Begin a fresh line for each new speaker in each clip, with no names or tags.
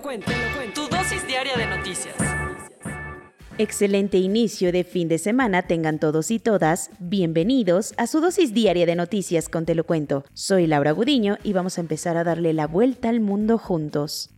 Cuento. Tu dosis diaria de noticias.
Excelente inicio de fin de semana tengan todos y todas. Bienvenidos a su dosis diaria de noticias con Te lo cuento. Soy Laura Gudiño y vamos a empezar a darle la vuelta al mundo juntos.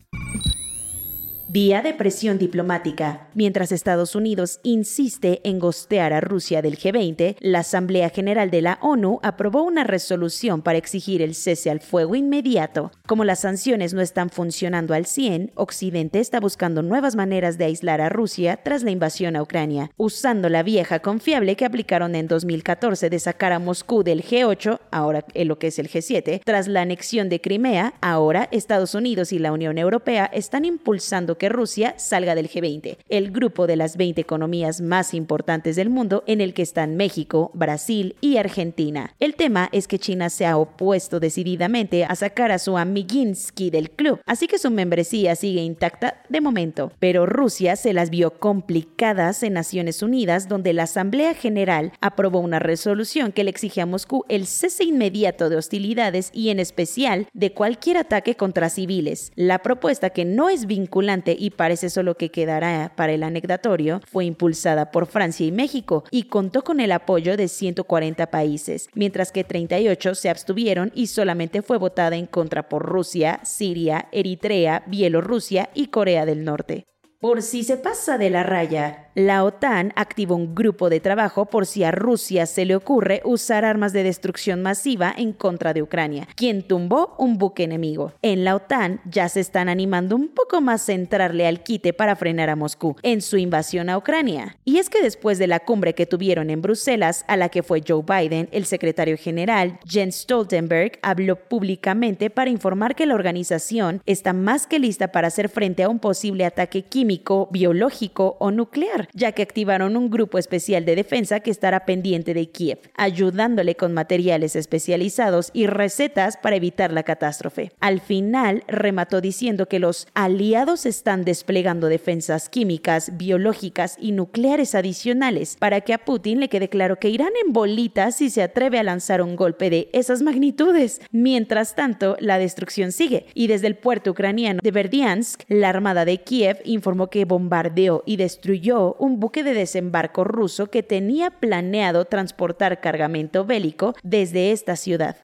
Día de presión diplomática. Mientras Estados Unidos insiste en gostear a Rusia del G20, la Asamblea General de la ONU aprobó una resolución para exigir el cese al fuego inmediato. Como las sanciones no están funcionando al 100, Occidente está buscando nuevas maneras de aislar a Rusia tras la invasión a Ucrania, usando la vieja confiable que aplicaron en 2014 de sacar a Moscú del G8, ahora en lo que es el G7, tras la anexión de Crimea, ahora Estados Unidos y la Unión Europea están impulsando que Rusia salga del G20, el grupo de las 20 economías más importantes del mundo en el que están México, Brasil y Argentina. El tema es que China se ha opuesto decididamente a sacar a su amiguinsky del club, así que su membresía sigue intacta de momento, pero Rusia se las vio complicadas en Naciones Unidas donde la Asamblea General aprobó una resolución que le exige a Moscú el cese inmediato de hostilidades y en especial de cualquier ataque contra civiles. La propuesta que no es vinculante y parece solo que quedará para el anecdatorio, fue impulsada por Francia y México y contó con el apoyo de 140 países, mientras que 38 se abstuvieron y solamente fue votada en contra por Rusia, Siria, Eritrea, Bielorrusia y Corea del Norte. Por si se pasa de la raya, la OTAN activó un grupo de trabajo por si a Rusia se le ocurre usar armas de destrucción masiva en contra de Ucrania, quien tumbó un buque enemigo. En la OTAN ya se están animando un poco más a entrarle al quite para frenar a Moscú en su invasión a Ucrania. Y es que después de la cumbre que tuvieron en Bruselas, a la que fue Joe Biden, el secretario general Jens Stoltenberg habló públicamente para informar que la organización está más que lista para hacer frente a un posible ataque químico, biológico o nuclear ya que activaron un grupo especial de defensa que estará pendiente de Kiev, ayudándole con materiales especializados y recetas para evitar la catástrofe. Al final, remató diciendo que los aliados están desplegando defensas químicas, biológicas y nucleares adicionales para que a Putin le quede claro que irán en bolitas si se atreve a lanzar un golpe de esas magnitudes. Mientras tanto, la destrucción sigue y desde el puerto ucraniano de Verdiansk, la Armada de Kiev informó que bombardeó y destruyó un buque de desembarco ruso que tenía planeado transportar cargamento bélico desde esta ciudad.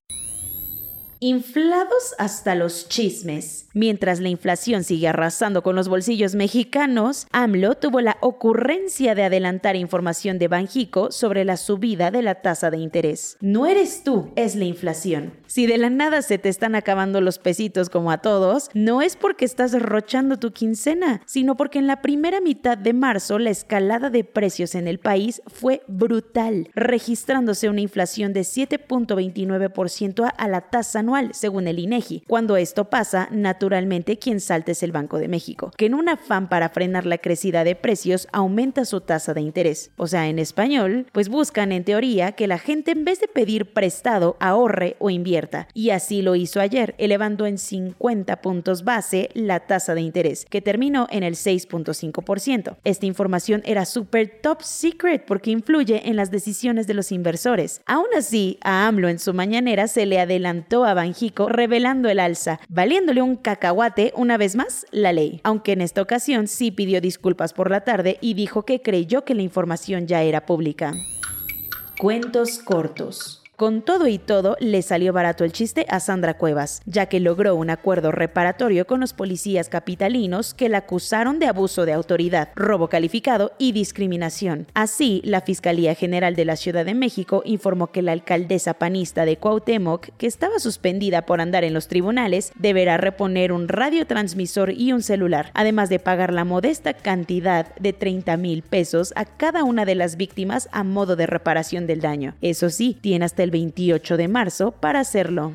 Inflados hasta los chismes. Mientras la inflación sigue arrasando con los bolsillos mexicanos, AMLO tuvo la ocurrencia de adelantar información de Banjico sobre la subida de la tasa de interés. No eres tú, es la inflación. Si de la nada se te están acabando los pesitos como a todos, no es porque estás derrochando tu quincena, sino porque en la primera mitad de marzo la escalada de precios en el país fue brutal, registrándose una inflación de 7.29% a la tasa según el INEGI. Cuando esto pasa, naturalmente quien salta es el Banco de México, que en un afán para frenar la crecida de precios aumenta su tasa de interés. O sea, en español, pues buscan en teoría que la gente en vez de pedir prestado, ahorre o invierta. Y así lo hizo ayer, elevando en 50 puntos base la tasa de interés, que terminó en el 6.5%. Esta información era súper top secret porque influye en las decisiones de los inversores. Aún así, a AMLO en su mañanera se le adelantó a Banjico revelando el alza, valiéndole un cacahuate una vez más la ley, aunque en esta ocasión sí pidió disculpas por la tarde y dijo que creyó que la información ya era pública. Cuentos cortos. Con todo y todo, le salió barato el chiste a Sandra Cuevas, ya que logró un acuerdo reparatorio con los policías capitalinos que la acusaron de abuso de autoridad, robo calificado y discriminación. Así, la Fiscalía General de la Ciudad de México informó que la alcaldesa panista de Cuauhtémoc, que estaba suspendida por andar en los tribunales, deberá reponer un radiotransmisor y un celular, además de pagar la modesta cantidad de 30 mil pesos a cada una de las víctimas a modo de reparación del daño. Eso sí, tiene hasta el 28 de marzo para hacerlo.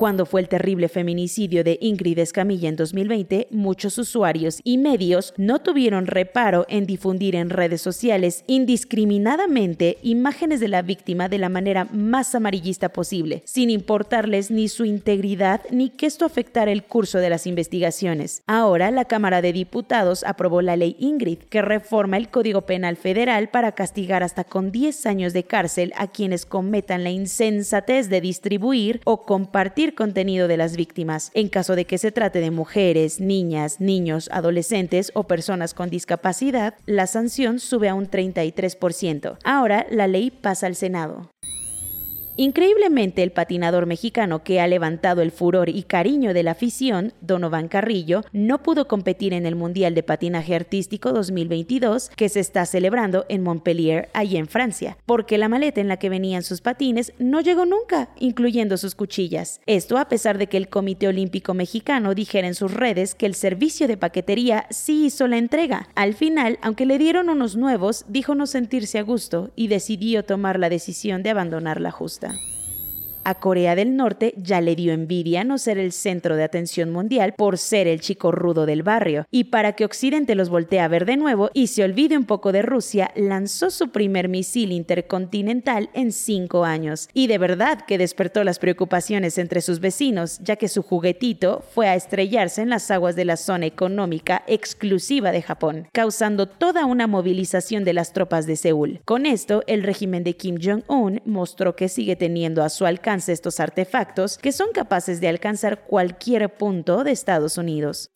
Cuando fue el terrible feminicidio de Ingrid Escamilla en 2020, muchos usuarios y medios no tuvieron reparo en difundir en redes sociales indiscriminadamente imágenes de la víctima de la manera más amarillista posible, sin importarles ni su integridad ni que esto afectara el curso de las investigaciones. Ahora la Cámara de Diputados aprobó la ley Ingrid, que reforma el Código Penal Federal para castigar hasta con 10 años de cárcel a quienes cometan la insensatez de distribuir o compartir contenido de las víctimas, en caso de que se trate de mujeres, niñas, niños, adolescentes o personas con discapacidad, la sanción sube a un 33%. Ahora la ley pasa al Senado. Increíblemente, el patinador mexicano que ha levantado el furor y cariño de la afición, Donovan Carrillo, no pudo competir en el Mundial de Patinaje Artístico 2022 que se está celebrando en Montpellier, allí en Francia, porque la maleta en la que venían sus patines no llegó nunca, incluyendo sus cuchillas. Esto a pesar de que el Comité Olímpico Mexicano dijera en sus redes que el servicio de paquetería sí hizo la entrega. Al final, aunque le dieron unos nuevos, dijo no sentirse a gusto y decidió tomar la decisión de abandonar la justa. Corea del Norte ya le dio envidia no ser el centro de atención mundial por ser el chico rudo del barrio, y para que Occidente los voltee a ver de nuevo y se olvide un poco de Rusia, lanzó su primer misil intercontinental en cinco años, y de verdad que despertó las preocupaciones entre sus vecinos, ya que su juguetito fue a estrellarse en las aguas de la zona económica exclusiva de Japón, causando toda una movilización de las tropas de Seúl. Con esto, el régimen de Kim Jong-un mostró que sigue teniendo a su alcance estos artefactos que son capaces de alcanzar cualquier punto de Estados Unidos.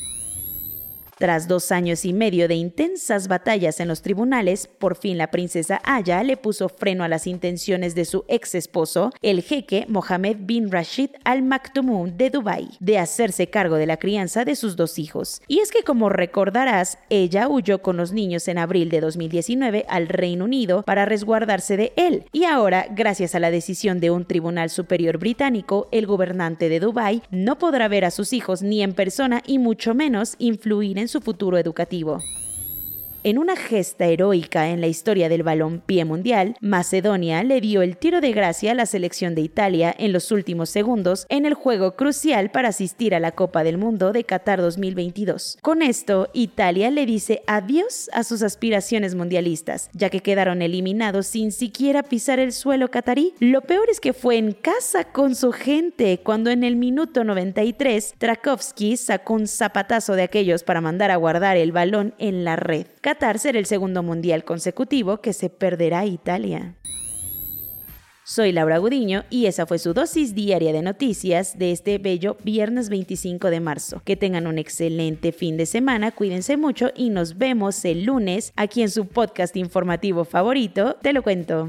Tras dos años y medio de intensas batallas en los tribunales, por fin la princesa Aya le puso freno a las intenciones de su ex esposo, el jeque Mohammed bin Rashid Al Maktoum de Dubái, de hacerse cargo de la crianza de sus dos hijos. Y es que como recordarás, ella huyó con los niños en abril de 2019 al Reino Unido para resguardarse de él. Y ahora, gracias a la decisión de un tribunal superior británico, el gobernante de Dubái no podrá ver a sus hijos ni en persona y mucho menos influir en su futuro educativo. En una gesta heroica en la historia del balompié mundial, Macedonia le dio el tiro de gracia a la selección de Italia en los últimos segundos en el juego crucial para asistir a la Copa del Mundo de Qatar 2022. Con esto, Italia le dice adiós a sus aspiraciones mundialistas, ya que quedaron eliminados sin siquiera pisar el suelo catarí. Lo peor es que fue en casa con su gente, cuando en el minuto 93 Trakowski sacó un zapatazo de aquellos para mandar a guardar el balón en la red. Qatar será el segundo mundial consecutivo que se perderá Italia. Soy Laura Gudiño y esa fue su dosis diaria de noticias de este bello viernes 25 de marzo. Que tengan un excelente fin de semana, cuídense mucho y nos vemos el lunes aquí en su podcast informativo favorito, Te lo cuento.